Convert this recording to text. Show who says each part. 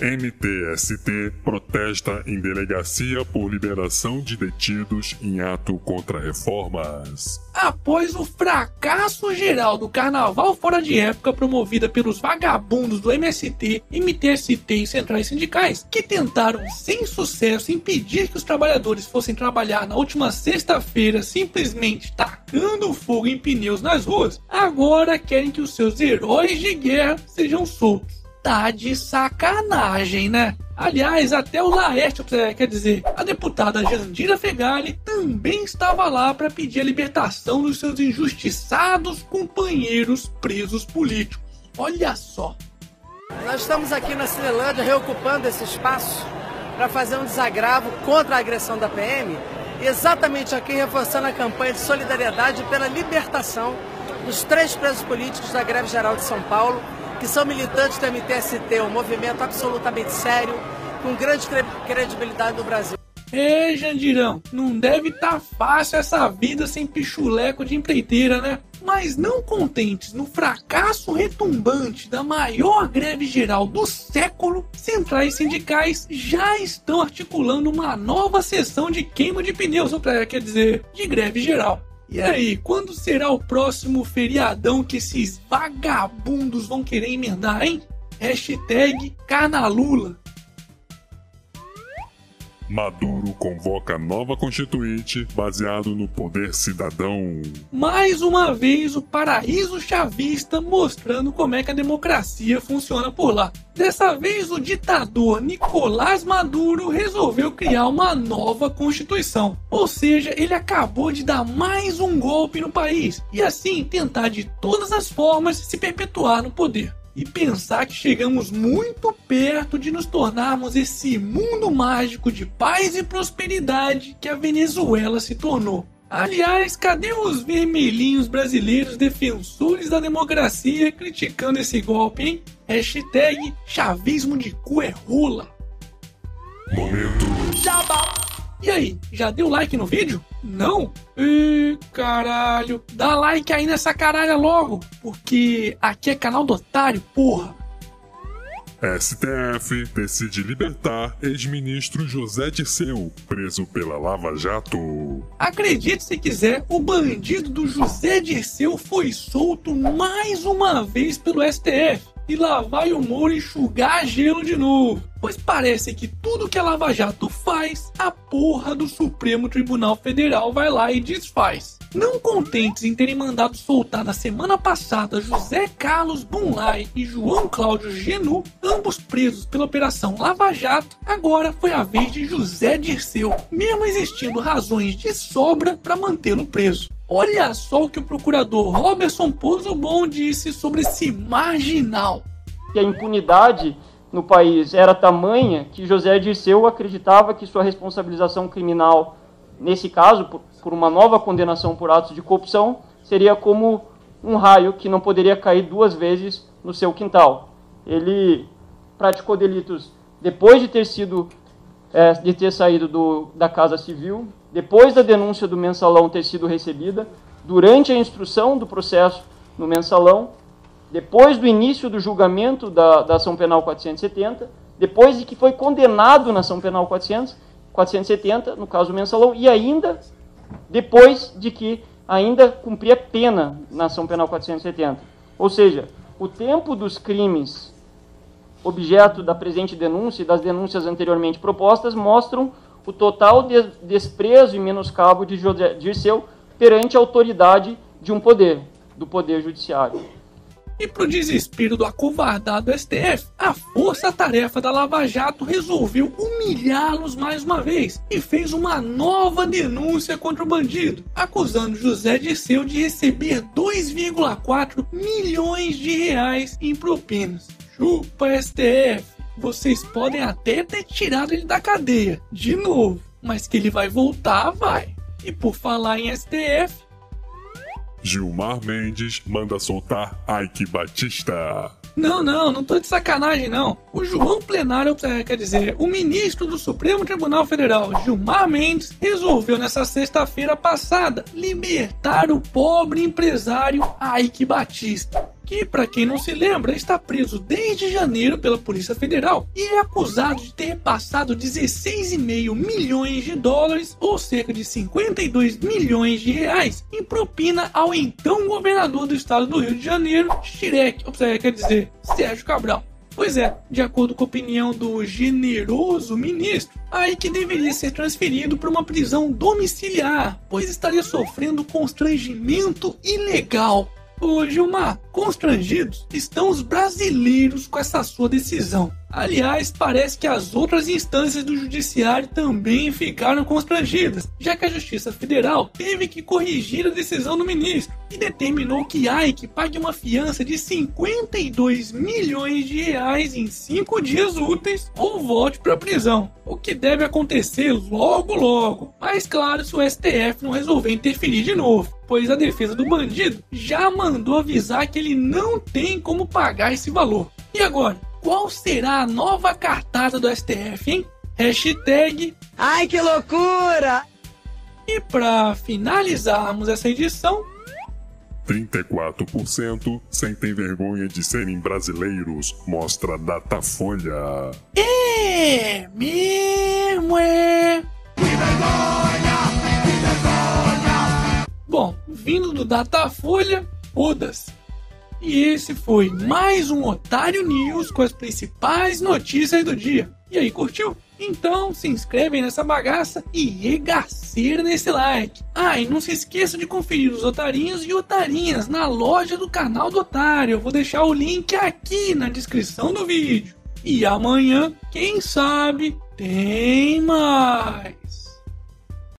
Speaker 1: MTST protesta em delegacia por liberação de detidos em ato contra reformas.
Speaker 2: Após o fracasso geral do carnaval fora de época promovida pelos vagabundos do MST, MTST e centrais sindicais, que tentaram sem sucesso impedir que os trabalhadores fossem trabalhar na última sexta-feira simplesmente tacando fogo em pneus nas ruas, agora querem que os seus heróis de guerra sejam soltos tá de sacanagem, né? Aliás, até o Laerte, quer dizer, a deputada Jandira Fegali também estava lá para pedir a libertação dos seus injustiçados companheiros presos políticos. Olha só.
Speaker 3: Nós estamos aqui na Cinelândia reocupando esse espaço para fazer um desagravo contra a agressão da PM, exatamente aqui reforçando a campanha de solidariedade pela libertação dos três presos políticos da greve geral de São Paulo que são militantes do MTST, um movimento absolutamente sério, com grande credibilidade no Brasil.
Speaker 2: Ei, Jandirão, não deve estar tá fácil essa vida sem pichuleco de empreiteira, né? Mas não contentes no fracasso retumbante da maior greve geral do século, centrais sindicais já estão articulando uma nova sessão de queima de pneus, ou quer dizer, de greve geral. E aí, quando será o próximo feriadão que esses vagabundos vão querer emendar, hein? Hashtag Carnalula.
Speaker 1: Maduro convoca nova constituinte baseado no poder cidadão.
Speaker 2: Mais uma vez o paraíso chavista mostrando como é que a democracia funciona por lá. Dessa vez o ditador Nicolás Maduro resolveu criar uma nova constituição. Ou seja, ele acabou de dar mais um golpe no país e assim tentar de todas as formas se perpetuar no poder e pensar que chegamos muito perto de nos tornarmos esse mundo mágico de paz e prosperidade que a Venezuela se tornou. Aliás, cadê os vermelhinhos brasileiros defensores da democracia criticando esse golpe, hein? Hashtag chavismo de cu é rola.
Speaker 1: Momento.
Speaker 2: E aí, já deu like no vídeo? Não? Ih, caralho. Dá like aí nessa caralha logo, porque aqui é canal do otário, porra.
Speaker 1: STF decide libertar ex-ministro José Dirceu, preso pela Lava Jato.
Speaker 2: Acredite se quiser, o bandido do José Dirceu foi solto mais uma vez pelo STF. E lá vai o Moro enxugar gelo de novo. Pois parece que tudo que a Lava Jato faz, a porra do Supremo Tribunal Federal vai lá e desfaz. Não contentes em terem mandado soltar na semana passada José Carlos Bunlai e João Cláudio Genu, ambos presos pela Operação Lava Jato, agora foi a vez de José Dirceu, mesmo existindo razões de sobra para mantê-lo preso. Olha só o que o procurador Robertson Bom disse sobre esse marginal.
Speaker 4: Que a impunidade no país era tamanha que José Dirceu acreditava que sua responsabilização criminal, nesse caso, por, por uma nova condenação por atos de corrupção, seria como um raio que não poderia cair duas vezes no seu quintal. Ele praticou delitos depois de ter sido é, de ter saído do, da Casa Civil, depois da denúncia do mensalão ter sido recebida, durante a instrução do processo no mensalão, depois do início do julgamento da, da ação penal 470, depois de que foi condenado na ação penal 400, 470, no caso do mensalão, e ainda depois de que ainda cumpria pena na ação penal 470. Ou seja, o tempo dos crimes objeto da presente denúncia e das denúncias anteriormente propostas mostram o total de desprezo e menoscabo de Dirceu perante a autoridade de um poder, do poder judiciário.
Speaker 2: E pro desespero do acovardado STF, a força-tarefa da Lava Jato resolveu humilhá-los mais uma vez e fez uma nova denúncia contra o bandido, acusando José Dirceu de receber 2,4 milhões de reais em propinas. Chupa STF! vocês podem até ter tirado ele da cadeia, de novo, mas que ele vai voltar, vai. E por falar em STF,
Speaker 1: Gilmar Mendes manda soltar Ike Batista.
Speaker 2: Não, não, não tô de sacanagem, não. O João Plenário, é, quer dizer, o ministro do Supremo Tribunal Federal, Gilmar Mendes, resolveu nessa sexta-feira passada libertar o pobre empresário Ike Batista que, para quem não se lembra, está preso desde janeiro pela Polícia Federal e é acusado de ter repassado 16,5 milhões de dólares, ou cerca de 52 milhões de reais, em propina ao então governador do estado do Rio de Janeiro, Shirek, ou seja, quer dizer, Sérgio Cabral. Pois é, de acordo com a opinião do generoso ministro, aí que deveria ser transferido para uma prisão domiciliar, pois estaria sofrendo constrangimento ilegal. Ô Gilmar, constrangidos estão os brasileiros com essa sua decisão. Aliás, parece que as outras instâncias do judiciário também ficaram constrangidas, já que a Justiça Federal teve que corrigir a decisão do ministro e determinou que Ike pague uma fiança de 52 milhões de reais em cinco dias úteis ou volte para a prisão, o que deve acontecer logo logo. Mas claro, se o STF não resolver interferir de novo, pois a defesa do bandido já mandou avisar que ele não tem como pagar esse valor. E agora? Qual será a nova cartada do STF, hein? Hashtag.
Speaker 3: Ai, que loucura!
Speaker 2: E para finalizarmos essa edição,
Speaker 1: 34% sentem vergonha de serem brasileiros, mostra Datafolha.
Speaker 2: É mesmo, é. Que vergonha! Bom, vindo do Datafolha, foda-se. E esse foi mais um Otário News com as principais notícias do dia. E aí, curtiu? Então se inscreve nessa bagaça e regaceira nesse like. Ah, e não se esqueça de conferir os otarinhos e otarinhas na loja do canal do Otário. Eu vou deixar o link aqui na descrição do vídeo. E amanhã, quem sabe, tem mais.